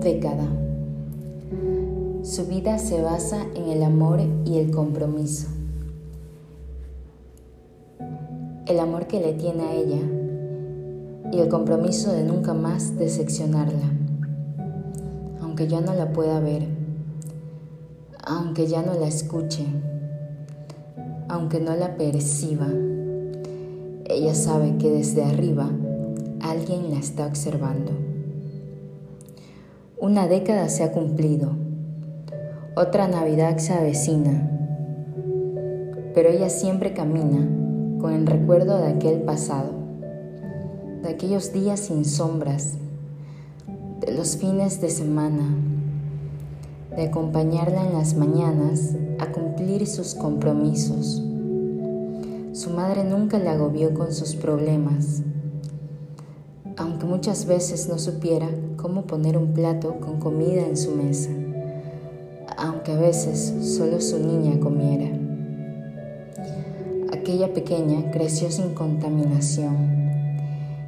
Década. Su vida se basa en el amor y el compromiso. El amor que le tiene a ella y el compromiso de nunca más decepcionarla. Aunque ya no la pueda ver, aunque ya no la escuche, aunque no la perciba, ella sabe que desde arriba alguien la está observando. Una década se ha cumplido, otra Navidad se avecina, pero ella siempre camina con el recuerdo de aquel pasado, de aquellos días sin sombras, de los fines de semana, de acompañarla en las mañanas a cumplir sus compromisos. Su madre nunca la agobió con sus problemas, aunque muchas veces no supiera cómo poner un plato con comida en su mesa, aunque a veces solo su niña comiera. Aquella pequeña creció sin contaminación,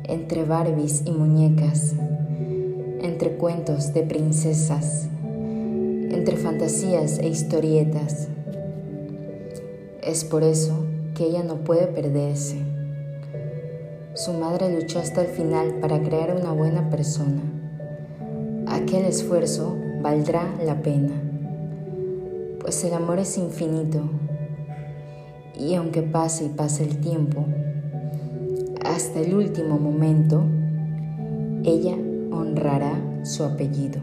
entre Barbies y muñecas, entre cuentos de princesas, entre fantasías e historietas. Es por eso que ella no puede perderse su madre luchó hasta el final para crear una buena persona. Aquel esfuerzo valdrá la pena, pues el amor es infinito y aunque pase y pase el tiempo, hasta el último momento, ella honrará su apellido.